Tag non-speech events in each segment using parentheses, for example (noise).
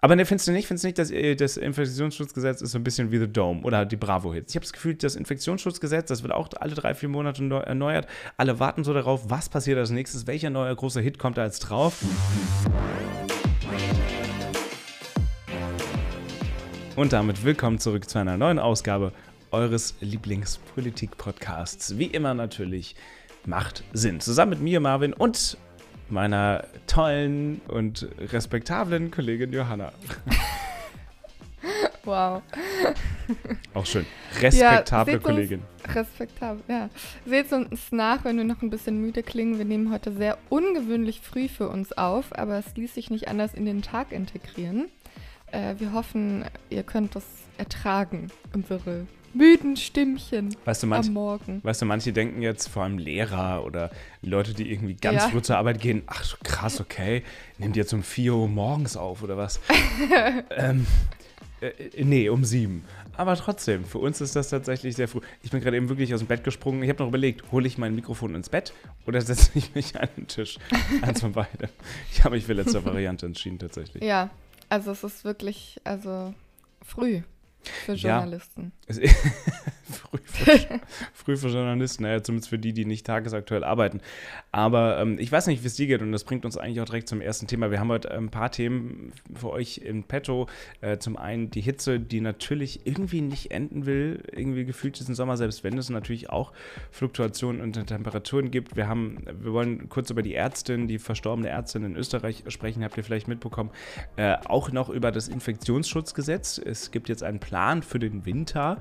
Aber ne, findest du nicht, findest du nicht, dass äh, das Infektionsschutzgesetz ist so ein bisschen wie The Dome oder die Bravo-Hits? Ich habe das Gefühl, das Infektionsschutzgesetz, das wird auch alle drei, vier Monate neu, erneuert. Alle warten so darauf, was passiert als nächstes, welcher neue große Hit kommt da jetzt drauf. Und damit willkommen zurück zu einer neuen Ausgabe eures Lieblingspolitik-Podcasts. Wie immer natürlich macht Sinn. Zusammen mit mir, Marvin, und meiner tollen und respektablen Kollegin Johanna. (laughs) Wow. Auch schön. Respektable ja, Kollegin. Respektabel, ja. Seht uns nach, wenn wir noch ein bisschen müde klingen. Wir nehmen heute sehr ungewöhnlich früh für uns auf, aber es ließ sich nicht anders in den Tag integrieren. Äh, wir hoffen, ihr könnt das ertragen, unsere müden Stimmchen weißt du, manch, am Morgen. Weißt du, manche denken jetzt, vor allem Lehrer oder Leute, die irgendwie ganz ja. früh zur Arbeit gehen, ach krass, okay, nehmt ihr jetzt um 4 Uhr morgens auf oder was? (laughs) ähm, äh, nee, um 7. Aber trotzdem, für uns ist das tatsächlich sehr früh. Ich bin gerade eben wirklich aus dem Bett gesprungen. Ich habe noch überlegt, hole ich mein Mikrofon ins Bett oder (laughs) setze ich mich an den Tisch? (laughs) Eins von beiden. Ich habe mich für letzte Variante entschieden, tatsächlich. Ja, also es ist wirklich, also früh. Für Journalisten. Ja. (laughs) früh, für, (laughs) früh, für, Journalisten, naja, zumindest für die, die nicht tagesaktuell arbeiten. Aber ähm, ich weiß nicht, wie es dir geht und das bringt uns eigentlich auch direkt zum ersten Thema. Wir haben heute ein paar Themen für euch in petto. Äh, zum einen die Hitze, die natürlich irgendwie nicht enden will, irgendwie gefühlt diesen Sommer, selbst wenn es natürlich auch Fluktuationen und Temperaturen gibt. Wir haben, wir wollen kurz über die Ärztin, die verstorbene Ärztin in Österreich sprechen, habt ihr vielleicht mitbekommen. Äh, auch noch über das Infektionsschutzgesetz. Es gibt jetzt einen Plan für den Winter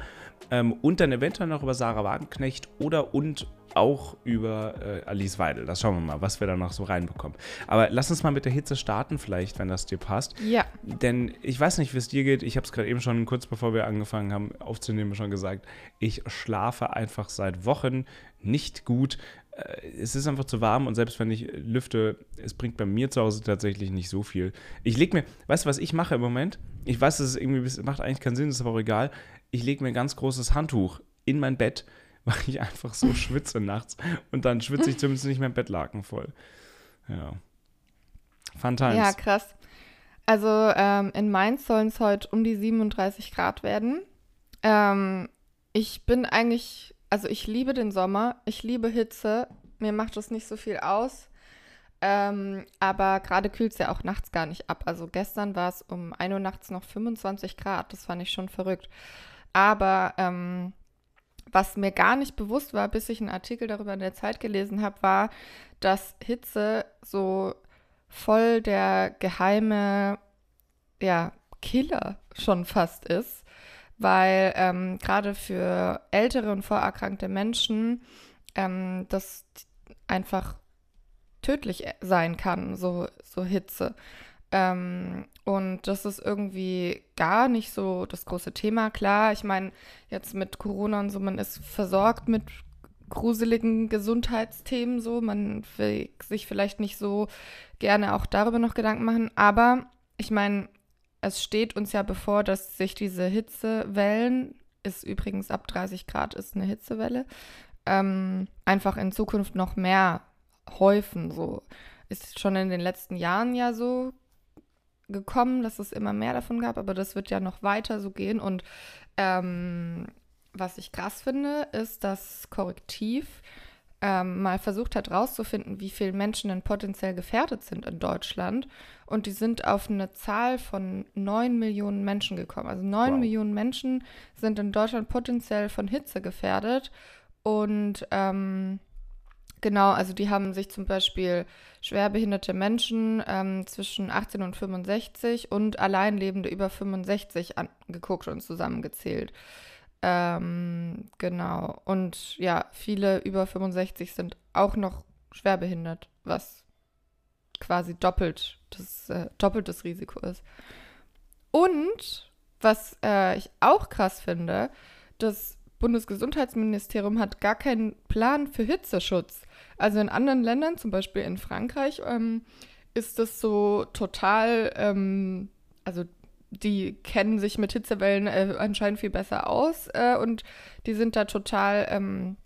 ähm, und dann eventuell noch über Sarah Wagenknecht oder und auch über äh, Alice Weidel. Das schauen wir mal, was wir da noch so reinbekommen. Aber lass uns mal mit der Hitze starten, vielleicht, wenn das dir passt. Ja. Denn ich weiß nicht, wie es dir geht. Ich habe es gerade eben schon kurz bevor wir angefangen haben aufzunehmen schon gesagt. Ich schlafe einfach seit Wochen nicht gut. Äh, es ist einfach zu warm und selbst wenn ich lüfte, es bringt bei mir zu Hause tatsächlich nicht so viel. Ich lege mir, weißt du, was ich mache im Moment? Ich weiß, es irgendwie macht eigentlich keinen Sinn, ist aber auch egal. Ich lege mir ein ganz großes Handtuch in mein Bett, (laughs) weil ich einfach so (laughs) schwitze nachts und dann schwitze ich zumindest nicht mein Bettlaken voll. Ja. Fun times. Ja, krass. Also ähm, in Mainz sollen es heute um die 37 Grad werden. Ähm, ich bin eigentlich also ich liebe den Sommer, ich liebe Hitze, mir macht das nicht so viel aus. Ähm, aber gerade kühlt es ja auch nachts gar nicht ab. Also gestern war es um 1 Uhr nachts noch 25 Grad. Das fand ich schon verrückt. Aber ähm, was mir gar nicht bewusst war, bis ich einen Artikel darüber in der Zeit gelesen habe, war, dass Hitze so voll der geheime ja, Killer schon fast ist weil ähm, gerade für ältere und vorerkrankte Menschen ähm, das einfach tödlich sein kann, so, so Hitze. Ähm, und das ist irgendwie gar nicht so das große Thema. Klar, ich meine, jetzt mit Corona und so, man ist versorgt mit gruseligen Gesundheitsthemen so. Man will sich vielleicht nicht so gerne auch darüber noch Gedanken machen. Aber ich meine, es steht uns ja bevor, dass sich diese Hitzewellen, ist übrigens ab 30 Grad ist eine Hitzewelle, ähm, einfach in Zukunft noch mehr häufen. So ist schon in den letzten Jahren ja so gekommen, dass es immer mehr davon gab, aber das wird ja noch weiter so gehen. Und ähm, was ich krass finde, ist, dass Korrektiv ähm, mal versucht hat herauszufinden, wie viele Menschen denn potenziell gefährdet sind in Deutschland. Und die sind auf eine Zahl von 9 Millionen Menschen gekommen. Also 9 wow. Millionen Menschen sind in Deutschland potenziell von Hitze gefährdet. Und ähm, genau, also die haben sich zum Beispiel schwerbehinderte Menschen ähm, zwischen 18 und 65 und Alleinlebende über 65 angeguckt und zusammengezählt. Ähm, genau. Und ja, viele über 65 sind auch noch schwerbehindert, was quasi doppelt das, äh, doppeltes Risiko ist. Und was äh, ich auch krass finde, das Bundesgesundheitsministerium hat gar keinen Plan für Hitzeschutz. Also in anderen Ländern, zum Beispiel in Frankreich, ähm, ist das so total, ähm, also die kennen sich mit Hitzewellen äh, anscheinend viel besser aus äh, und die sind da total ähm,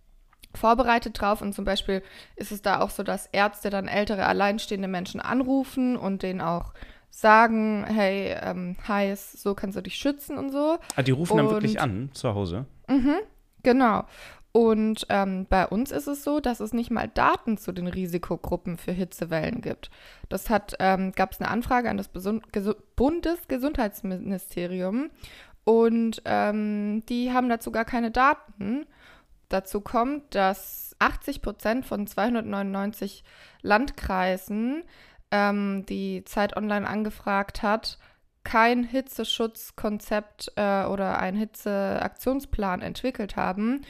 vorbereitet drauf. Und zum Beispiel ist es da auch so, dass Ärzte dann ältere alleinstehende Menschen anrufen und denen auch sagen, hey, ähm, heiß, so kannst du dich schützen und so. Ah, die rufen und, dann wirklich an zu Hause? Mhm, genau. Und ähm, bei uns ist es so, dass es nicht mal Daten zu den Risikogruppen für Hitzewellen gibt. Das hat, ähm, gab es eine Anfrage an das Besun Gesu Bundesgesundheitsministerium und ähm, die haben dazu gar keine Daten. Dazu kommt, dass 80 Prozent von 299 Landkreisen, ähm, die Zeit Online angefragt hat, kein Hitzeschutzkonzept äh, oder einen Hitzeaktionsplan entwickelt haben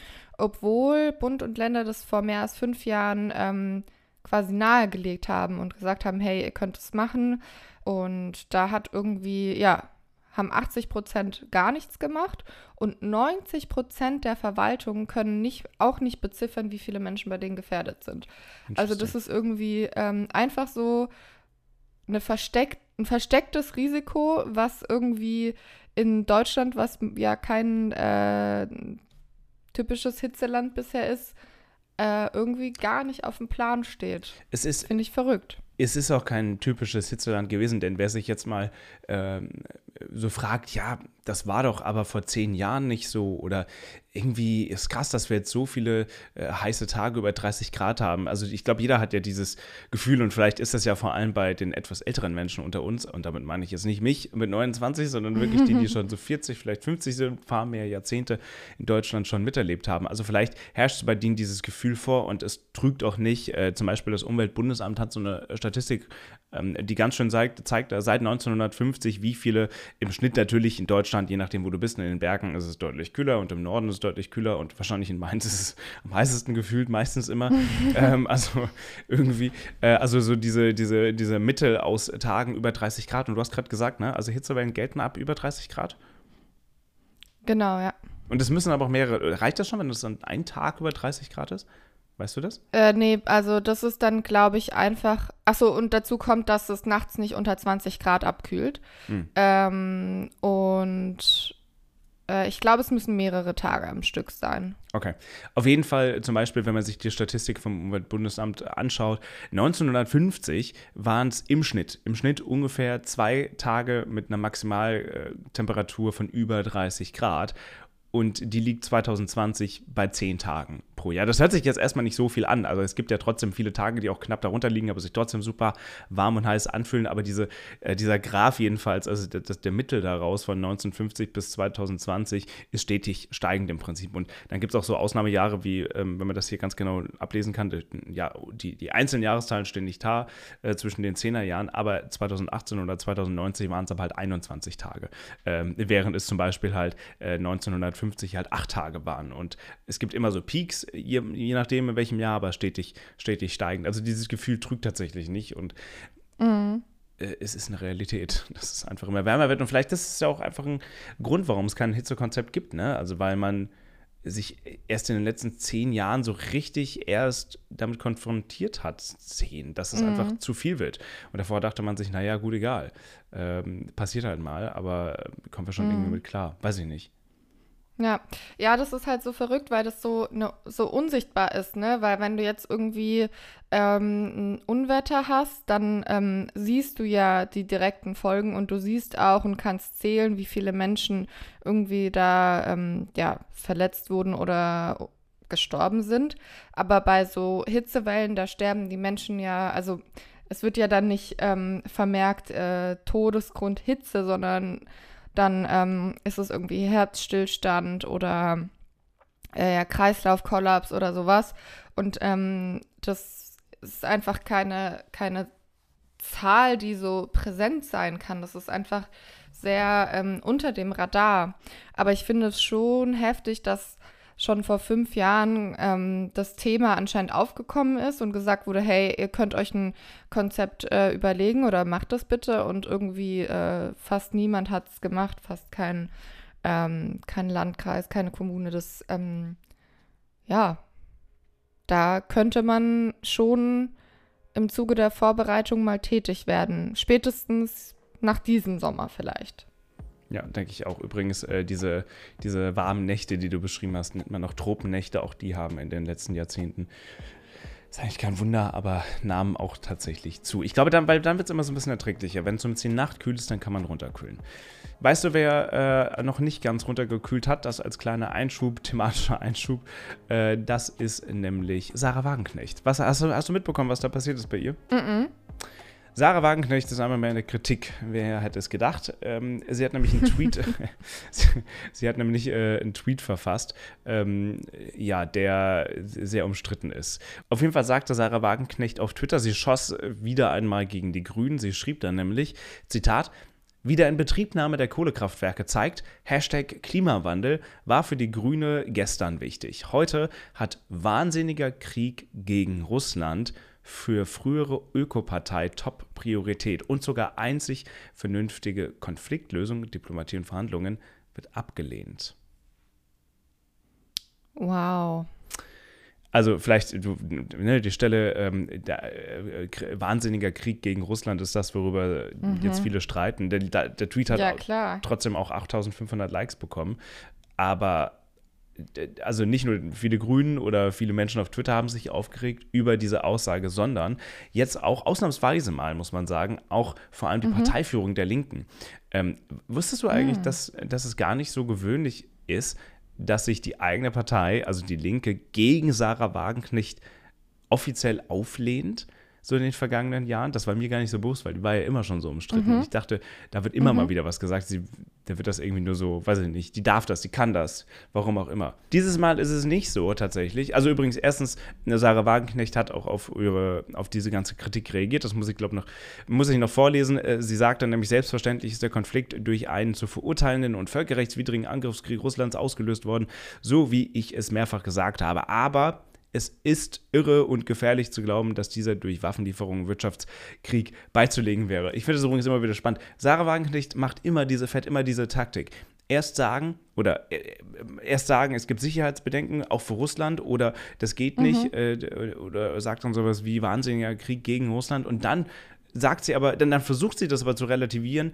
obwohl Bund und Länder das vor mehr als fünf Jahren ähm, quasi nahegelegt haben und gesagt haben, hey, ihr könnt es machen. Und da hat irgendwie, ja, haben 80 Prozent gar nichts gemacht und 90 Prozent der Verwaltungen können nicht, auch nicht beziffern, wie viele Menschen bei denen gefährdet sind. Also das ist irgendwie ähm, einfach so eine versteck, ein verstecktes Risiko, was irgendwie in Deutschland, was ja kein äh, typisches Hitzeland bisher ist, äh, irgendwie gar nicht auf dem Plan steht. Es ist. Finde ich verrückt. Es ist auch kein typisches Hitzeland gewesen, denn wer sich jetzt mal äh, so fragt, ja, das war doch aber vor zehn Jahren nicht so oder irgendwie ist krass, dass wir jetzt so viele äh, heiße Tage über 30 Grad haben. Also ich glaube, jeder hat ja dieses Gefühl und vielleicht ist das ja vor allem bei den etwas älteren Menschen unter uns und damit meine ich jetzt nicht mich mit 29, sondern wirklich die, die (laughs) schon so 40, vielleicht 50 sind, ein paar mehr Jahrzehnte in Deutschland schon miterlebt haben. Also vielleicht herrscht bei denen dieses Gefühl vor und es trügt auch nicht. Äh, zum Beispiel das Umweltbundesamt hat so eine Statistik, die ganz schön zeigt, zeigt seit 1950, wie viele im Schnitt natürlich in Deutschland, je nachdem, wo du bist, in den Bergen ist es deutlich kühler und im Norden ist es deutlich kühler und wahrscheinlich in Mainz ist es am heißesten gefühlt, meistens immer. (laughs) ähm, also irgendwie, äh, also so diese, diese, diese Mittel aus Tagen über 30 Grad. Und du hast gerade gesagt, ne? Also Hitzewellen gelten ab über 30 Grad? Genau, ja. Und es müssen aber auch mehrere. Reicht das schon, wenn es dann ein Tag über 30 Grad ist? Weißt du das? Äh, nee, also das ist dann, glaube ich, einfach. Achso, und dazu kommt, dass es nachts nicht unter 20 Grad abkühlt. Hm. Ähm, und äh, ich glaube, es müssen mehrere Tage am Stück sein. Okay. Auf jeden Fall, zum Beispiel, wenn man sich die Statistik vom Umweltbundesamt anschaut, 1950 waren es im Schnitt, im Schnitt ungefähr zwei Tage mit einer Maximaltemperatur von über 30 Grad und die liegt 2020 bei 10 Tagen pro Jahr. Das hört sich jetzt erstmal nicht so viel an. Also es gibt ja trotzdem viele Tage, die auch knapp darunter liegen, aber sich trotzdem super warm und heiß anfühlen. Aber diese, äh, dieser Graph jedenfalls, also der, der Mittel daraus von 1950 bis 2020 ist stetig steigend im Prinzip. Und dann gibt es auch so Ausnahmejahre wie, ähm, wenn man das hier ganz genau ablesen kann, die, ja, die, die einzelnen Jahreszahlen stehen nicht da äh, zwischen den 10er Jahren, aber 2018 oder 2019 waren es aber halt 21 Tage. Ähm, während es zum Beispiel halt äh, 1950 50 halt acht Tage waren. Und es gibt immer so Peaks, je, je nachdem in welchem Jahr, aber stetig, stetig steigend. Also dieses Gefühl trügt tatsächlich nicht. Und mhm äh, es ist eine Realität, (laughs) dass es einfach immer wärmer wird. Und vielleicht ist es ja auch einfach ein Grund, warum es kein Hitzekonzept gibt. Ne? Also weil man sich erst in den letzten zehn Jahren so richtig erst damit konfrontiert hat, sehen, dass es mhm. einfach zu viel wird. Und davor dachte man sich, naja, gut, egal. Ähm, passiert halt mal, aber kommen wir schon mhm. irgendwie mit klar. Weiß ich nicht. Ja, ja, das ist halt so verrückt, weil das so, ne, so unsichtbar ist, ne? Weil wenn du jetzt irgendwie ähm, ein Unwetter hast, dann ähm, siehst du ja die direkten Folgen und du siehst auch und kannst zählen, wie viele Menschen irgendwie da ähm, ja, verletzt wurden oder gestorben sind. Aber bei so Hitzewellen, da sterben die Menschen ja, also es wird ja dann nicht ähm, vermerkt äh, Todesgrund Hitze, sondern dann ähm, ist es irgendwie Herzstillstand oder äh, Kreislaufkollaps oder sowas. Und ähm, das ist einfach keine, keine Zahl, die so präsent sein kann. Das ist einfach sehr ähm, unter dem Radar. Aber ich finde es schon heftig, dass schon vor fünf Jahren ähm, das Thema anscheinend aufgekommen ist und gesagt wurde, hey, ihr könnt euch ein Konzept äh, überlegen oder macht das bitte. Und irgendwie äh, fast niemand hat es gemacht, fast kein, ähm, kein Landkreis, keine Kommune. Das, ähm, ja, da könnte man schon im Zuge der Vorbereitung mal tätig werden. Spätestens nach diesem Sommer vielleicht. Ja, denke ich auch. Übrigens, äh, diese, diese warmen Nächte, die du beschrieben hast, nennt man auch Tropennächte. Auch die haben in den letzten Jahrzehnten ist eigentlich kein Wunder, aber nahmen auch tatsächlich zu. Ich glaube, dann, dann wird es immer so ein bisschen erträglicher. Wenn es um die Nacht kühl ist, dann kann man runterkühlen. Weißt du, wer äh, noch nicht ganz runtergekühlt hat, das als kleiner Einschub, thematischer Einschub, äh, das ist nämlich Sarah Wagenknecht. Was, hast, du, hast du mitbekommen, was da passiert ist bei ihr? Mhm. -mm. Sarah Wagenknecht ist einmal mehr eine Kritik. Wer hätte es gedacht? Ähm, sie hat nämlich einen Tweet, (laughs) (laughs) sie hat nämlich äh, einen Tweet verfasst, ähm, ja, der sehr umstritten ist. Auf jeden Fall sagte Sarah Wagenknecht auf Twitter, sie schoss wieder einmal gegen die Grünen. Sie schrieb dann nämlich, Zitat, wieder in Betriebnahme der Kohlekraftwerke zeigt, Hashtag Klimawandel war für die Grüne gestern wichtig. Heute hat wahnsinniger Krieg gegen Russland für frühere Ökopartei Top-Priorität und sogar einzig vernünftige Konfliktlösung, Diplomatie und Verhandlungen wird abgelehnt. Wow. Also vielleicht ne, die Stelle ähm, der, äh, wahnsinniger Krieg gegen Russland ist das, worüber mhm. jetzt viele streiten. Der, der Tweet hat ja, trotzdem auch 8500 Likes bekommen. Aber also nicht nur viele Grünen oder viele Menschen auf Twitter haben sich aufgeregt über diese Aussage, sondern jetzt auch ausnahmsweise mal, muss man sagen, auch vor allem die mhm. Parteiführung der Linken. Ähm, wusstest du eigentlich, mhm. dass, dass es gar nicht so gewöhnlich ist, dass sich die eigene Partei, also die Linke, gegen Sarah Wagenknecht offiziell auflehnt? So in den vergangenen Jahren. Das war mir gar nicht so bewusst, weil die war ja immer schon so umstritten. Mhm. Ich dachte, da wird immer mhm. mal wieder was gesagt. Sie, da wird das irgendwie nur so, weiß ich nicht, die darf das, die kann das, warum auch immer. Dieses Mal ist es nicht so tatsächlich. Also übrigens, erstens, Sarah Wagenknecht hat auch auf, ihre, auf diese ganze Kritik reagiert. Das muss ich, glaube noch, muss ich noch vorlesen. Äh, sie sagte nämlich, selbstverständlich ist der Konflikt durch einen zu verurteilenden und völkerrechtswidrigen Angriffskrieg Russlands ausgelöst worden, so wie ich es mehrfach gesagt habe. Aber es ist irre und gefährlich zu glauben, dass dieser durch Waffenlieferungen Wirtschaftskrieg beizulegen wäre. Ich finde es übrigens immer wieder spannend. Sarah Wagenknecht macht immer diese, fährt immer diese Taktik. Erst sagen, oder äh, erst sagen, es gibt Sicherheitsbedenken, auch für Russland, oder das geht mhm. nicht, äh, oder sagt dann sowas wie wahnsinniger Krieg gegen Russland, und dann sagt sie aber, dann, dann versucht sie das aber zu relativieren,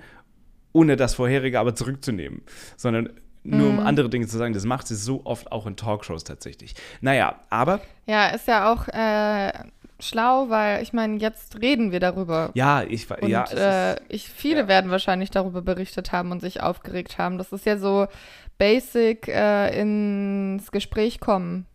ohne das vorherige aber zurückzunehmen, sondern nur um mhm. andere Dinge zu sagen. Das macht sie so oft auch in Talkshows tatsächlich. Naja, aber. Ja, ist ja auch äh, schlau, weil ich meine, jetzt reden wir darüber. Ja, ich und, ja. Äh, ich, viele ja. werden wahrscheinlich darüber berichtet haben und sich aufgeregt haben. Das ist ja so basic äh, ins Gespräch kommen.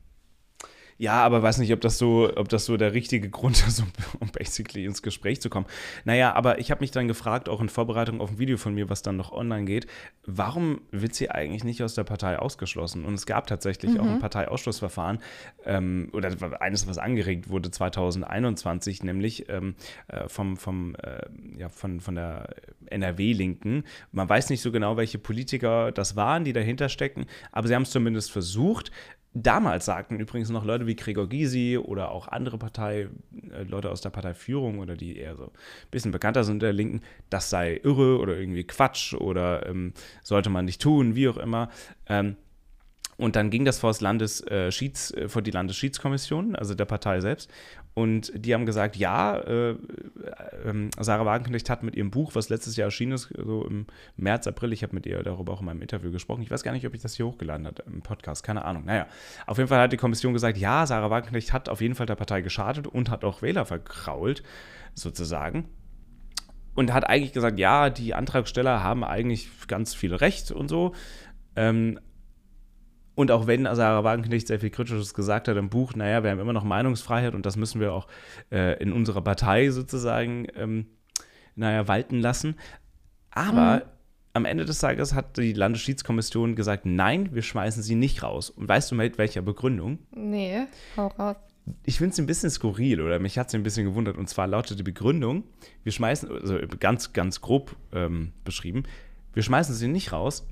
Ja, aber weiß nicht, ob das so, ob das so der richtige Grund ist, um, basically ins Gespräch zu kommen. Naja, aber ich habe mich dann gefragt, auch in Vorbereitung auf ein Video von mir, was dann noch online geht, warum wird sie eigentlich nicht aus der Partei ausgeschlossen? Und es gab tatsächlich mhm. auch ein mhm. Parteiausschlussverfahren ähm, oder eines, was angeregt wurde 2021, nämlich ähm, äh, vom, vom, äh, ja, von, von der NRW-Linken. Man weiß nicht so genau, welche Politiker das waren, die dahinter stecken, aber sie haben es zumindest versucht. Damals sagten übrigens noch Leute wie Gregor Gysi oder auch andere Partei, äh, Leute aus der Parteiführung oder die eher so ein bisschen bekannter sind der Linken, das sei irre oder irgendwie Quatsch oder ähm, sollte man nicht tun, wie auch immer. Ähm, und dann ging das vor, das Landes, äh, Schieds, äh, vor die Landesschiedskommission, also der Partei selbst. Und die haben gesagt, ja, äh, äh, Sarah Wagenknecht hat mit ihrem Buch, was letztes Jahr erschienen ist, so im März, April, ich habe mit ihr darüber auch in meinem Interview gesprochen. Ich weiß gar nicht, ob ich das hier hochgeladen habe im Podcast, keine Ahnung. Naja, auf jeden Fall hat die Kommission gesagt, ja, Sarah Wagenknecht hat auf jeden Fall der Partei geschadet und hat auch Wähler verkrault, sozusagen und hat eigentlich gesagt, ja, die Antragsteller haben eigentlich ganz viel Recht und so. Ähm, und auch wenn Sarah Wagenknecht sehr viel Kritisches gesagt hat im Buch, naja, wir haben immer noch Meinungsfreiheit und das müssen wir auch äh, in unserer Partei sozusagen, ähm, naja, walten lassen. Aber mhm. am Ende des Tages hat die Landesschiedskommission gesagt, nein, wir schmeißen sie nicht raus. Und weißt du mit welcher Begründung? Nee, hau raus. Ich finde es ein bisschen skurril oder mich hat es ein bisschen gewundert. Und zwar lautet die Begründung, wir schmeißen, also ganz, ganz grob ähm, beschrieben, wir schmeißen sie nicht raus,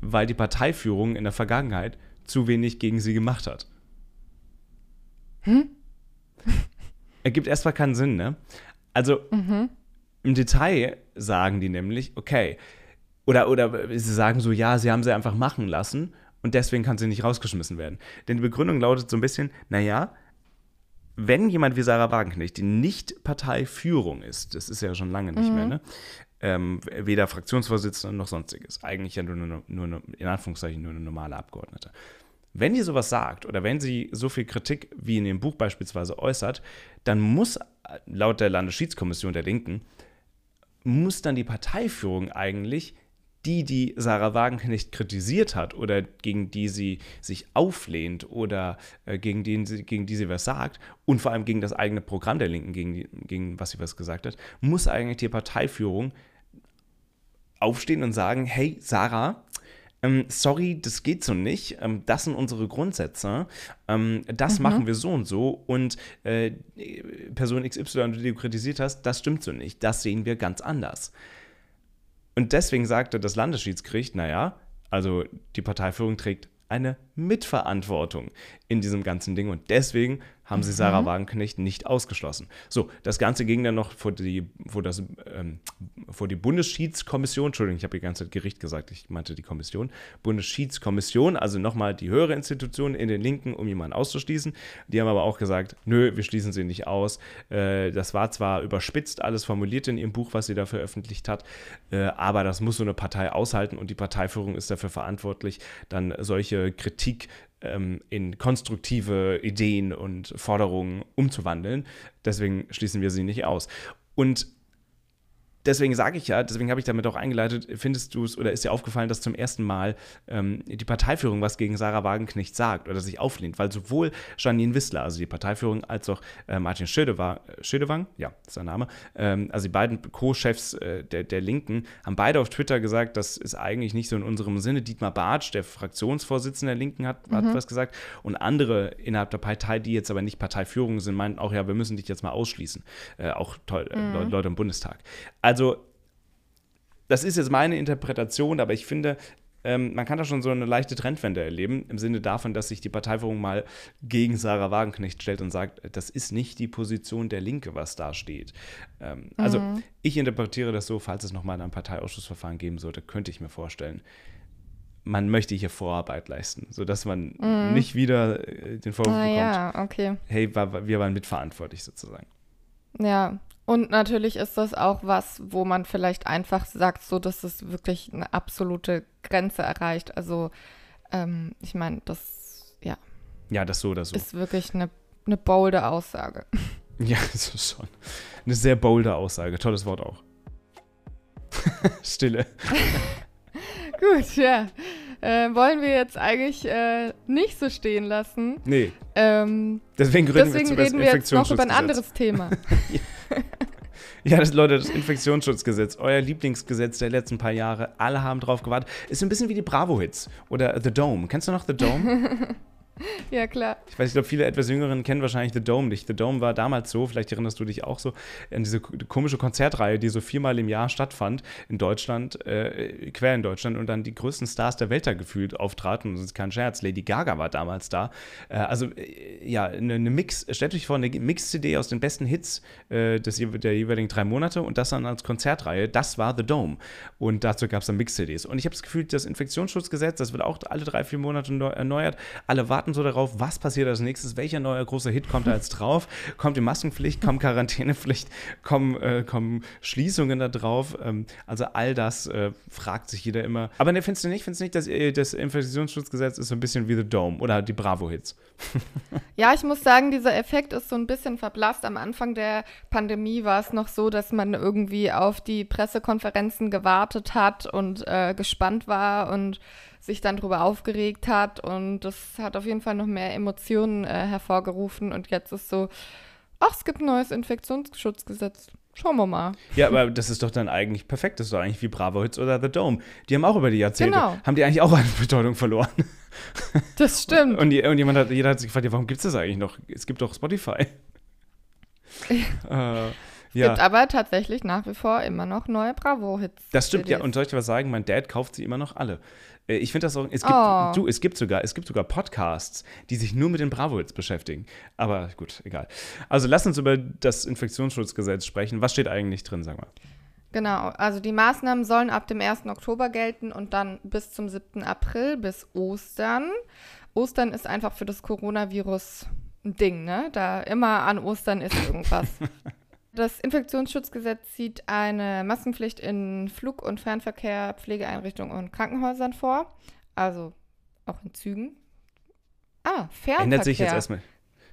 weil die Parteiführung in der Vergangenheit zu wenig gegen sie gemacht hat. Hm? Ergibt erstmal keinen Sinn, ne? Also mhm. im Detail sagen die nämlich, okay, oder, oder sie sagen so, ja, sie haben sie einfach machen lassen und deswegen kann sie nicht rausgeschmissen werden. Denn die Begründung lautet so ein bisschen, naja, wenn jemand wie Sarah Wagenknecht, die nicht Parteiführung ist, das ist ja schon lange nicht mhm. mehr, ne? Ähm, weder Fraktionsvorsitzender noch sonstiges. Eigentlich ja nur, nur, nur, in Anführungszeichen nur eine normale Abgeordnete. wenn die sowas sagt oder wenn sie so viel Kritik wie in dem Buch beispielsweise äußert, dann muss laut der Landesschiedskommission der Linken, muss dann die Parteiführung eigentlich die, die Sarah Wagenknecht kritisiert hat oder gegen die sie sich auflehnt oder äh, gegen, die, gegen die sie was sagt und vor allem gegen das eigene Programm der Linken, gegen, die, gegen was sie was gesagt hat, muss eigentlich die Parteiführung aufstehen und sagen, hey Sarah, ähm, sorry, das geht so nicht, ähm, das sind unsere Grundsätze, ähm, das mhm. machen wir so und so. Und äh, Person XY, die du kritisiert hast, das stimmt so nicht, das sehen wir ganz anders. Und deswegen sagte das Landesschiedsgericht, naja, also die Parteiführung trägt eine Mitverantwortung in diesem ganzen Ding. Und deswegen haben sie Sarah mhm. Wagenknecht nicht ausgeschlossen. So, das Ganze ging dann noch vor die, vor das, ähm, vor die Bundesschiedskommission, Entschuldigung, ich habe die ganze Zeit Gericht gesagt, ich meinte die Kommission, Bundesschiedskommission, also nochmal die höhere Institution in den Linken, um jemanden auszuschließen. Die haben aber auch gesagt, nö, wir schließen sie nicht aus. Äh, das war zwar überspitzt alles formuliert in ihrem Buch, was sie da veröffentlicht hat, äh, aber das muss so eine Partei aushalten und die Parteiführung ist dafür verantwortlich, dann solche Kritik ähm, in konstruktive Ideen und Forderungen umzuwandeln. Deswegen schließen wir sie nicht aus. Und deswegen sage ich ja, deswegen habe ich damit auch eingeleitet, findest du es oder ist dir aufgefallen, dass zum ersten Mal ähm, die Parteiführung was gegen Sarah Wagenknecht sagt oder sich auflehnt, weil sowohl Janine Wissler, also die Parteiführung, als auch äh, Martin Schödewang, Schödewang, ja, ist sein Name, ähm, also die beiden Co-Chefs äh, der, der Linken, haben beide auf Twitter gesagt, das ist eigentlich nicht so in unserem Sinne. Dietmar Bartsch, der Fraktionsvorsitzende der Linken, hat, mhm. hat was gesagt und andere innerhalb der Partei, die jetzt aber nicht Parteiführung sind, meinten auch, ja, wir müssen dich jetzt mal ausschließen. Äh, auch toll, äh, mhm. Leute im Bundestag. Also, das ist jetzt meine Interpretation, aber ich finde, ähm, man kann da schon so eine leichte Trendwende erleben, im Sinne davon, dass sich die Parteiführung mal gegen Sarah Wagenknecht stellt und sagt, das ist nicht die Position der Linke, was da steht. Ähm, also, mhm. Also ich interpretiere das so, falls es nochmal ein Parteiausschussverfahren geben sollte, könnte ich mir vorstellen, man möchte hier Vorarbeit leisten, sodass man mhm. nicht wieder äh, den Vorwurf ah, bekommt, ja, okay. hey, wir waren mitverantwortlich sozusagen. Ja, und natürlich ist das auch was, wo man vielleicht einfach sagt, so dass es wirklich eine absolute Grenze erreicht. Also ähm, ich meine, das, ja. Ja, das so oder so. Ist wirklich eine, eine bolde Aussage. (laughs) Ja, (laughs) das ist schon eine sehr bolde Aussage. Tolles Wort auch. (laughs) Stille. Gut, ja. Äh, wollen wir jetzt eigentlich äh, nicht so stehen lassen. Nee. Ähm, deswegen reden deswegen wir, reden wir jetzt noch über ein anderes Thema. Ja. Das, Leute, das Infektionsschutzgesetz, euer Lieblingsgesetz der letzten paar Jahre, alle haben drauf gewartet. Ist ein bisschen wie die Bravo-Hits oder The Dome. Kennst du noch The Dome? (laughs) (laughs) Ja, klar. Ich weiß, ich glaube, viele etwas Jüngeren kennen wahrscheinlich The Dome nicht. The Dome war damals so, vielleicht erinnerst du dich auch so, an diese komische Konzertreihe, die so viermal im Jahr stattfand in Deutschland, äh, quer in Deutschland und dann die größten Stars der Welt da gefühlt auftraten. Das ist kein Scherz. Lady Gaga war damals da. Äh, also, äh, ja, eine, eine, Mix, stellt euch vor, eine Mix-CD aus den besten Hits äh, des, der jeweiligen drei Monate und das dann als Konzertreihe. Das war The Dome. Und dazu gab es dann Mix-CDs. Und ich habe das Gefühl, das Infektionsschutzgesetz, das wird auch alle drei, vier Monate erneuert. Alle warten warten so darauf, was passiert als nächstes, welcher neue große Hit kommt da jetzt drauf, kommt die Maskenpflicht, kommt Quarantänepflicht, kommen, äh, kommen Schließungen da drauf. Ähm, also all das äh, fragt sich jeder immer. Aber ne, findest du nicht, findest du nicht, dass äh, das Infektionsschutzgesetz ist so ein bisschen wie The Dome oder die Bravo-Hits? (laughs) ja, ich muss sagen, dieser Effekt ist so ein bisschen verblasst. Am Anfang der Pandemie war es noch so, dass man irgendwie auf die Pressekonferenzen gewartet hat und äh, gespannt war und sich dann darüber aufgeregt hat und das hat auf jeden Fall noch mehr Emotionen äh, hervorgerufen und jetzt ist so, ach, es gibt ein neues Infektionsschutzgesetz. Schauen wir mal. Ja, aber das ist doch dann eigentlich perfekt. Das ist doch eigentlich wie Bravo Hits oder The Dome. Die haben auch über die Jahrzehnte, genau. haben die eigentlich auch eine Bedeutung verloren. (laughs) Das stimmt. und, und jemand hat, jeder hat sich gefragt, ja, warum gibt es das eigentlich noch? Es gibt doch Spotify. (laughs) äh, es ja. gibt aber tatsächlich nach wie vor immer noch neue Bravo-Hits. Das stimmt, CDs. ja. Und soll ich was sagen? Mein Dad kauft sie immer noch alle. Äh, ich finde das auch, es gibt, oh. du, es gibt sogar, es gibt sogar Podcasts, die sich nur mit den Bravo-Hits beschäftigen. Aber gut, egal. Also lass uns über das Infektionsschutzgesetz sprechen. Was steht eigentlich drin, sag mal? Genau, also die Maßnahmen sollen ab dem 1. Oktober gelten und dann bis zum 7. April, bis Ostern. Ostern ist einfach für das Coronavirus ein Ding, ne? Da immer an Ostern ist irgendwas. (laughs) Das Infektionsschutzgesetz sieht eine Maskenpflicht in Flug- und Fernverkehr, Pflegeeinrichtungen und Krankenhäusern vor, also auch in Zügen. Ah, Fernverkehr. Ändert sich jetzt erstmal.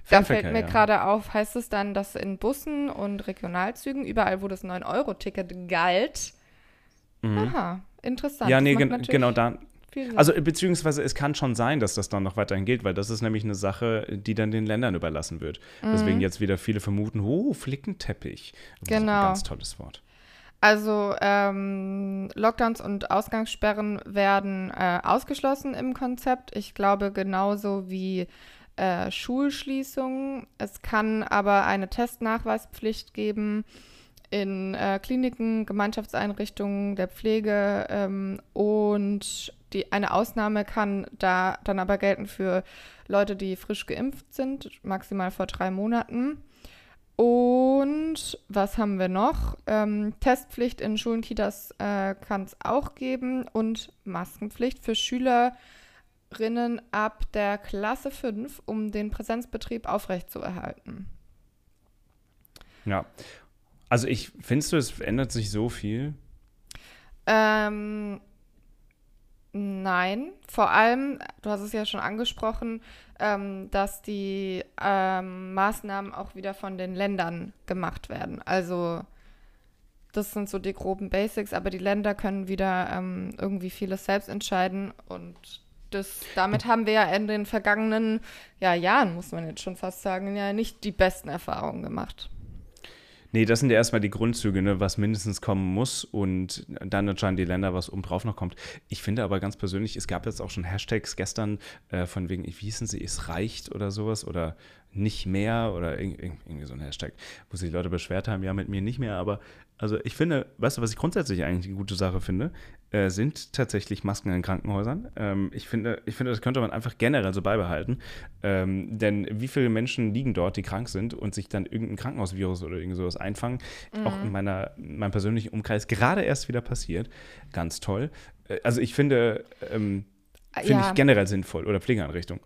Da fällt mir ja. gerade auf, heißt es dann, dass in Bussen und Regionalzügen, überall, wo das 9-Euro-Ticket galt. Mhm. Aha, interessant. Ja, nee, gen genau da. Also beziehungsweise es kann schon sein, dass das dann noch weiterhin gilt, weil das ist nämlich eine Sache, die dann den Ländern überlassen wird. Mhm. Deswegen jetzt wieder viele vermuten, oh, Flickenteppich. Das genau. Ist ein ganz tolles Wort. Also ähm, Lockdowns und Ausgangssperren werden äh, ausgeschlossen im Konzept. Ich glaube genauso wie äh, Schulschließungen. Es kann aber eine Testnachweispflicht geben in äh, Kliniken, Gemeinschaftseinrichtungen der Pflege ähm, und die, eine Ausnahme kann da dann aber gelten für Leute, die frisch geimpft sind, maximal vor drei Monaten. Und was haben wir noch? Ähm, Testpflicht in Schulen, Kitas äh, kann es auch geben und Maskenpflicht für Schülerinnen ab der Klasse 5, um den Präsenzbetrieb aufrechtzuerhalten. Ja, also ich, findest du, es ändert sich so viel? Ähm, nein, vor allem, du hast es ja schon angesprochen, ähm, dass die ähm, Maßnahmen auch wieder von den Ländern gemacht werden. Also das sind so die groben Basics, aber die Länder können wieder ähm, irgendwie vieles selbst entscheiden und das, damit haben wir ja in den vergangenen ja, Jahren, muss man jetzt schon fast sagen, ja nicht die besten Erfahrungen gemacht. Nee, das sind ja erstmal die Grundzüge, ne, was mindestens kommen muss und dann entscheiden die Länder, was oben drauf noch kommt. Ich finde aber ganz persönlich, es gab jetzt auch schon Hashtags gestern äh, von wegen, wie hießen sie, es reicht oder sowas oder nicht mehr oder irgendwie so ein Hashtag, wo sich die Leute beschwert haben, ja, mit mir nicht mehr, aber also ich finde, weißt du, was ich grundsätzlich eigentlich eine gute Sache finde, äh, sind tatsächlich Masken in Krankenhäusern. Ähm, ich, finde, ich finde, das könnte man einfach generell so beibehalten. Ähm, denn wie viele Menschen liegen dort, die krank sind und sich dann irgendein Krankenhausvirus oder irgend sowas einfangen, mhm. auch in meiner, meinem persönlichen Umkreis gerade erst wieder passiert. Ganz toll. Äh, also ich finde, ähm, finde ja. ich generell sinnvoll oder Pflegeeinrichtung.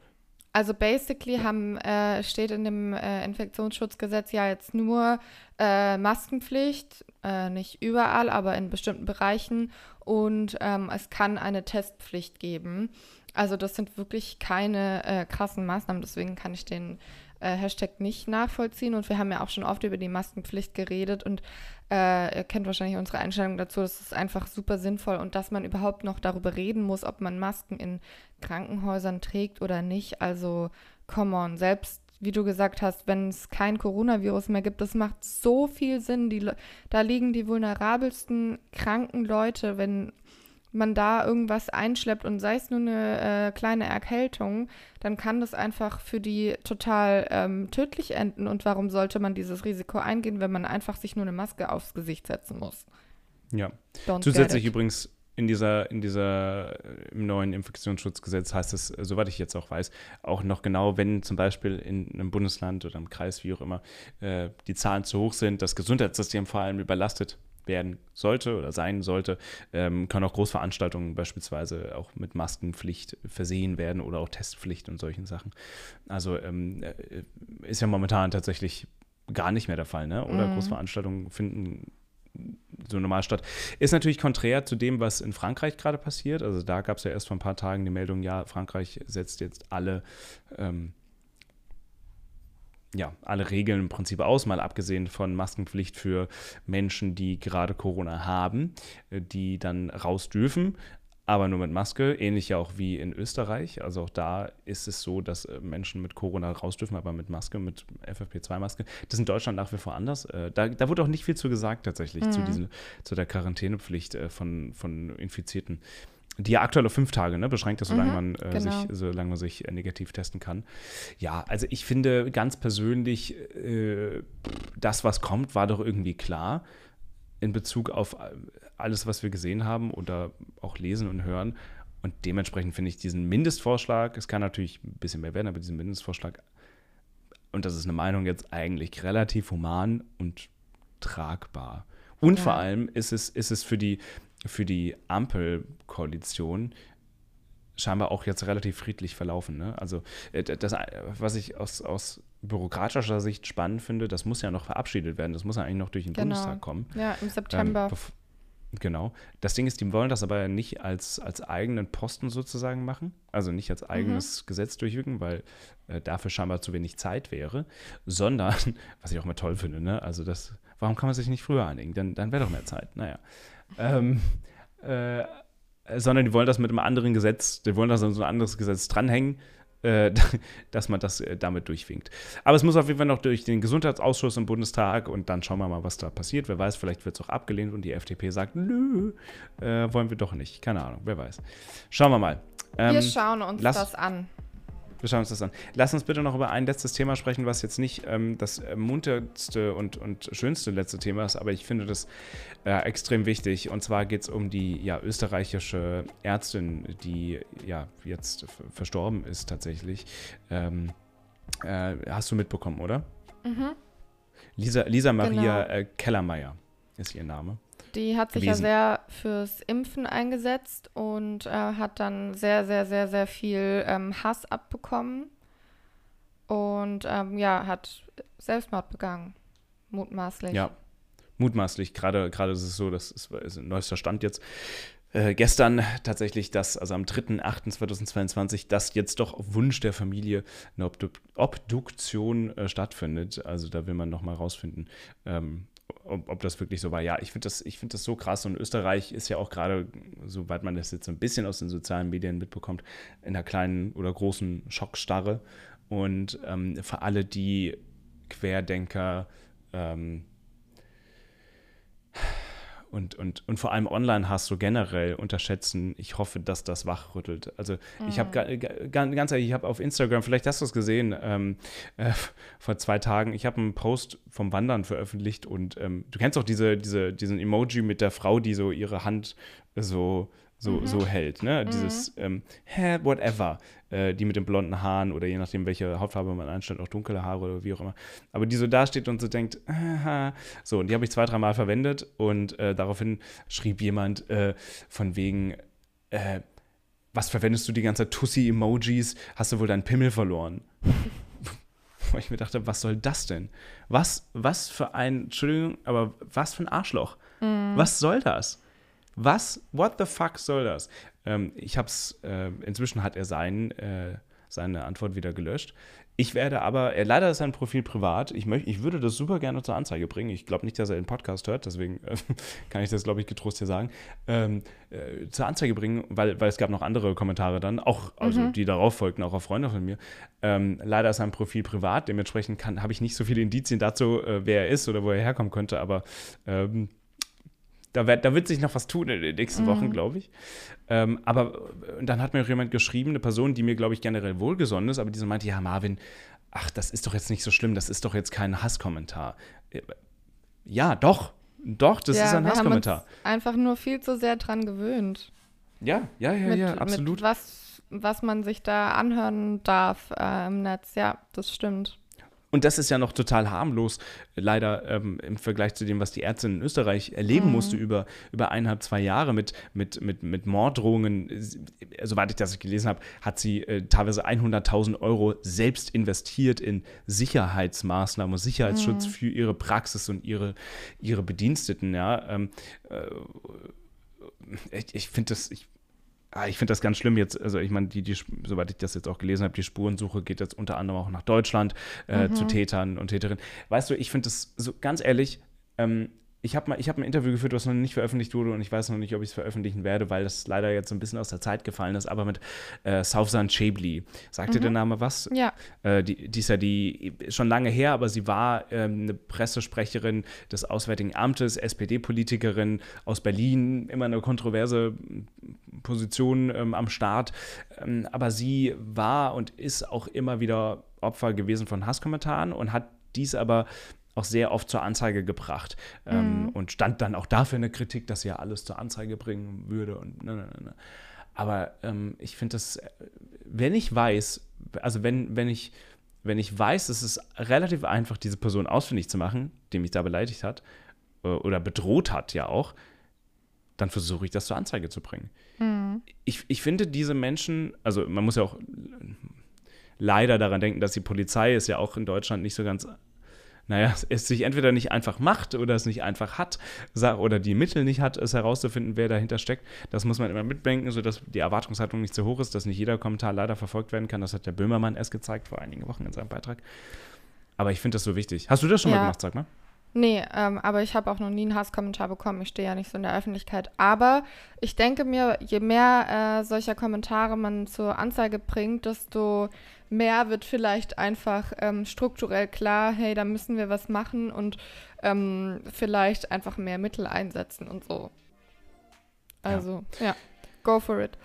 Also basically haben, äh, steht in dem äh, Infektionsschutzgesetz ja jetzt nur äh, Maskenpflicht, äh, nicht überall, aber in bestimmten Bereichen und ähm, es kann eine Testpflicht geben. Also das sind wirklich keine äh, krassen Maßnahmen, deswegen kann ich den äh, Hashtag nicht nachvollziehen. Und wir haben ja auch schon oft über die Maskenpflicht geredet und äh, ihr kennt wahrscheinlich unsere Einstellung dazu. Das ist einfach super sinnvoll und dass man überhaupt noch darüber reden muss, ob man Masken in Krankenhäusern trägt oder nicht. Also, come on, selbst wie du gesagt hast, wenn es kein Coronavirus mehr gibt, das macht so viel Sinn. Die, da liegen die vulnerabelsten kranken Leute, wenn man da irgendwas einschleppt und sei es nur eine äh, kleine Erkältung, dann kann das einfach für die total ähm, tödlich enden. Und warum sollte man dieses Risiko eingehen, wenn man einfach sich nur eine Maske aufs Gesicht setzen muss? Ja. Don't Zusätzlich übrigens in dieser, in dieser, äh, im neuen Infektionsschutzgesetz heißt es, äh, soweit ich jetzt auch weiß, auch noch genau, wenn zum Beispiel in einem Bundesland oder einem Kreis, wie auch immer, äh, die Zahlen zu hoch sind, das Gesundheitssystem vor allem überlastet werden sollte oder sein sollte, ähm, können auch Großveranstaltungen beispielsweise auch mit Maskenpflicht versehen werden oder auch Testpflicht und solchen Sachen. Also ähm, äh, ist ja momentan tatsächlich gar nicht mehr der Fall, ne? Oder mhm. Großveranstaltungen finden so normal statt. Ist natürlich konträr zu dem, was in Frankreich gerade passiert. Also da gab es ja erst vor ein paar Tagen die Meldung, ja, Frankreich setzt jetzt alle ähm, ja, alle Regeln im Prinzip aus, mal abgesehen von Maskenpflicht für Menschen, die gerade Corona haben, äh, die dann raus dürfen, aber nur mit Maske, ähnlich ja auch wie in Österreich. Also auch da ist es so, dass äh, Menschen mit Corona raus dürfen, aber mit Maske, mit FFP2-Maske. Das ist in Deutschland nach wie vor anders. Äh, da, da wurde auch nicht viel zu gesagt tatsächlich, mhm. zu, diesen, zu der Quarantänepflicht von, von Infizierten die ja aktuell auf fünf Tage ne, beschränkt ist, solange, mhm, man, äh, genau. sich, solange man sich äh, negativ testen kann. Ja, also ich finde ganz persönlich, äh, das, was kommt, war doch irgendwie klar in Bezug auf äh, alles, was wir gesehen haben oder auch lesen und hören. Und dementsprechend finde ich diesen Mindestvorschlag, es kann natürlich ein bisschen mehr werden, aber diesen Mindestvorschlag, und das ist eine Meinung jetzt eigentlich relativ human und tragbar. Und ja. vor allem ist es, ist es für die, für die Ampelkoalition scheinbar auch jetzt relativ friedlich verlaufen. Ne? Also äh, das, was ich aus, aus bürokratischer Sicht spannend finde, das muss ja noch verabschiedet werden. Das muss ja eigentlich noch durch den genau. Bundestag kommen. Ja, im September. Ähm, Genau. Das Ding ist, die wollen das aber nicht als, als eigenen Posten sozusagen machen, also nicht als eigenes mhm. Gesetz durchwirken, weil äh, dafür scheinbar zu wenig Zeit wäre, sondern, (laughs) was ich auch mal toll finde, ne? also das, warum kann man sich nicht früher einigen? Dann, dann wäre doch mehr Zeit. Naja. Ähm, äh, sondern die wollen das mit einem anderen Gesetz, die wollen das an so ein anderes Gesetz dranhängen, äh, (laughs) dass man das äh, damit durchwinkt. Aber es muss auf jeden Fall noch durch den Gesundheitsausschuss im Bundestag und dann schauen wir mal, was da passiert. Wer weiß, vielleicht wird es auch abgelehnt und die FDP sagt, nö, äh, wollen wir doch nicht. Keine Ahnung, wer weiß. Schauen wir mal. Ähm, wir schauen uns das an. Wir schauen uns das an. Lass uns bitte noch über ein letztes Thema sprechen, was jetzt nicht ähm, das munterste und, und schönste letzte Thema ist, aber ich finde das äh, extrem wichtig. Und zwar geht es um die ja, österreichische Ärztin, die ja jetzt verstorben ist tatsächlich. Ähm, äh, hast du mitbekommen, oder? Mhm. Lisa, Lisa Maria genau. äh, Kellermeier ist ihr Name. Die hat sich gewesen. ja sehr fürs Impfen eingesetzt und äh, hat dann sehr, sehr, sehr, sehr viel ähm, Hass abbekommen. Und ähm, ja, hat Selbstmord begangen. Mutmaßlich. Ja, mutmaßlich. Gerade, gerade ist es so, das ist, ist ein neuester Stand jetzt. Äh, gestern tatsächlich, dass, also am 3.8.2022, dass jetzt doch auf Wunsch der Familie eine Obduk Obduktion äh, stattfindet. Also da will man nochmal rausfinden, ähm, ob, ob, das wirklich so war. Ja, ich finde das, find das so krass. Und Österreich ist ja auch gerade, soweit man das jetzt so ein bisschen aus den sozialen Medien mitbekommt, in einer kleinen oder großen Schockstarre. Und ähm, für alle, die Querdenker ähm, und, und, und vor allem Online-Hass so generell unterschätzen. Ich hoffe, dass das wachrüttelt. Also mhm. ich habe ganz ehrlich, ich habe auf Instagram, vielleicht hast du es gesehen, ähm, äh, vor zwei Tagen, ich habe einen Post vom Wandern veröffentlicht und ähm, du kennst auch diese, diese, diesen Emoji mit der Frau, die so ihre Hand so so, mhm. so hält. Ne? Mhm. Dieses ähm, whatever, äh, die mit den blonden Haaren oder je nachdem, welche Hautfarbe man einstellt, auch dunkle Haare oder wie auch immer. Aber die so dasteht und so denkt, aha. so, und die habe ich zwei, dreimal verwendet und äh, daraufhin schrieb jemand äh, von wegen, äh, was verwendest du die ganze Tussi-Emojis? Hast du wohl deinen Pimmel verloren? (laughs) Wo ich mir dachte, was soll das denn? Was, was für ein, Entschuldigung, aber was für ein Arschloch? Mhm. Was soll das? Was, what the fuck soll das? Ähm, ich hab's, äh, inzwischen hat er sein, äh, seine Antwort wieder gelöscht. Ich werde aber, er leider ist sein Profil privat. Ich, möcht, ich würde das super gerne zur Anzeige bringen. Ich glaube nicht, dass er den Podcast hört, deswegen äh, (laughs) kann ich das, glaube ich, getrost hier sagen. Ähm, äh, zur Anzeige bringen, weil, weil es gab noch andere Kommentare dann, auch, also mhm. die darauf folgten, auch auf Freunde von mir. Ähm, leider ist sein Profil privat, dementsprechend habe ich nicht so viele Indizien dazu, äh, wer er ist oder wo er herkommen könnte, aber ähm, da wird, da wird sich noch was tun in den nächsten mhm. Wochen, glaube ich. Ähm, aber dann hat mir auch jemand geschrieben, eine Person, die mir, glaube ich, generell wohlgesonnen ist, aber die so meinte, ja, Marvin, ach, das ist doch jetzt nicht so schlimm, das ist doch jetzt kein Hasskommentar. Äh, ja, doch, doch, das ja, ist ein Hasskommentar. Einfach nur viel zu sehr dran gewöhnt. Ja, ja, ja, mit, ja, absolut. Was, was man sich da anhören darf äh, im Netz, ja, das stimmt. Und das ist ja noch total harmlos, leider ähm, im Vergleich zu dem, was die Ärztin in Österreich erleben mhm. musste über, über eineinhalb, zwei Jahre mit, mit, mit, mit Morddrohungen. Soweit ich das gelesen habe, hat sie äh, teilweise 100.000 Euro selbst investiert in Sicherheitsmaßnahmen und Sicherheitsschutz mhm. für ihre Praxis und ihre, ihre Bediensteten. Ja. Ähm, äh, ich, ich finde das, ich Ah, ich finde das ganz schlimm jetzt. Also, ich meine, die, die, soweit ich das jetzt auch gelesen habe, die Spurensuche geht jetzt unter anderem auch nach Deutschland äh, mhm. zu Tätern und Täterinnen. Weißt du, ich finde das so ganz ehrlich, ähm, ich habe hab ein Interview geführt, was noch nicht veröffentlicht wurde und ich weiß noch nicht, ob ich es veröffentlichen werde, weil das leider jetzt so ein bisschen aus der Zeit gefallen ist, aber mit äh, Saufsan Chebli. Sagt mhm. dir der Name was? Ja. Äh, die, die ist ja die, schon lange her, aber sie war ähm, eine Pressesprecherin des Auswärtigen Amtes, SPD-Politikerin aus Berlin, immer eine kontroverse Position ähm, am Start. Ähm, aber sie war und ist auch immer wieder Opfer gewesen von Hasskommentaren und hat dies aber auch sehr oft zur Anzeige gebracht ähm, mhm. und stand dann auch dafür eine Kritik, dass sie ja alles zur Anzeige bringen würde und ne, ne, ne. ne. Aber ähm, ich finde das, wenn ich weiß, also wenn, wenn ich, wenn ich weiß, es ist relativ einfach, diese Person ausfindig zu machen, die mich da beleidigt hat äh, oder bedroht hat ja auch, dann versuche ich das zur Anzeige zu bringen. Mhm. Ich, ich finde diese Menschen, also man muss ja auch leider daran denken, dass die Polizei ist ja auch in Deutschland nicht so ganz naja, es sich entweder nicht einfach macht oder es nicht einfach hat oder die Mittel nicht hat, es herauszufinden, wer dahinter steckt. Das muss man immer mitdenken, sodass die Erwartungshaltung nicht zu hoch ist, dass nicht jeder Kommentar leider verfolgt werden kann. Das hat der Böhmermann erst gezeigt vor einigen Wochen in seinem Beitrag. Aber ich finde das so wichtig. Hast du das schon ja. mal gemacht, sag mal? Nee, ähm, aber ich habe auch noch nie einen Hasskommentar bekommen. Ich stehe ja nicht so in der Öffentlichkeit. Aber ich denke mir, je mehr äh, solcher Kommentare man zur Anzeige bringt, desto mehr wird vielleicht einfach ähm, strukturell klar, hey, da müssen wir was machen und ähm, vielleicht einfach mehr Mittel einsetzen und so. Also, ja, ja go for it.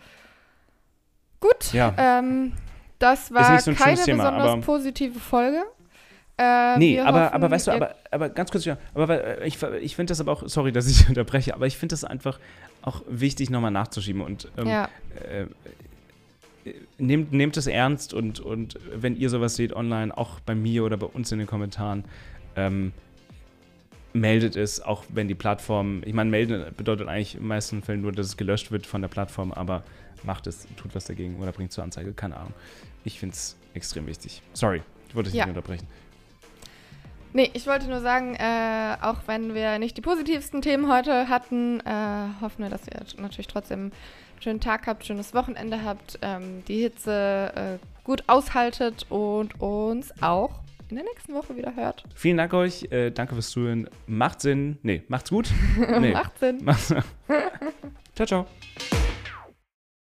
Gut, ja. Ähm, das war so keine Thema, besonders positive Folge. Äh, nee, aber, hoffen, aber weißt du, aber, aber ganz kurz, ja, aber ich, ich finde das aber auch, sorry, dass ich (laughs) unterbreche, aber ich finde das einfach auch wichtig, nochmal nachzuschieben und ähm, ja. äh, nehmt, nehmt es ernst und, und wenn ihr sowas seht online, auch bei mir oder bei uns in den Kommentaren, ähm, meldet es, auch wenn die Plattform, ich meine, melden bedeutet eigentlich in den meisten Fällen nur, dass es gelöscht wird von der Plattform, aber macht es, tut was dagegen oder bringt zur Anzeige, keine Ahnung. Ich finde es extrem wichtig. Sorry, ich wollte dich ja. nicht unterbrechen. Nee, ich wollte nur sagen, äh, auch wenn wir nicht die positivsten Themen heute hatten, äh, hoffen wir, dass ihr natürlich trotzdem schönen Tag habt, schönes Wochenende habt, ähm, die Hitze äh, gut aushaltet und uns auch in der nächsten Woche wieder hört. Vielen Dank euch, äh, danke fürs Zuhören. Macht Sinn. Nee, macht's gut. (laughs) Nee. Macht Sinn. (laughs) ciao, ciao.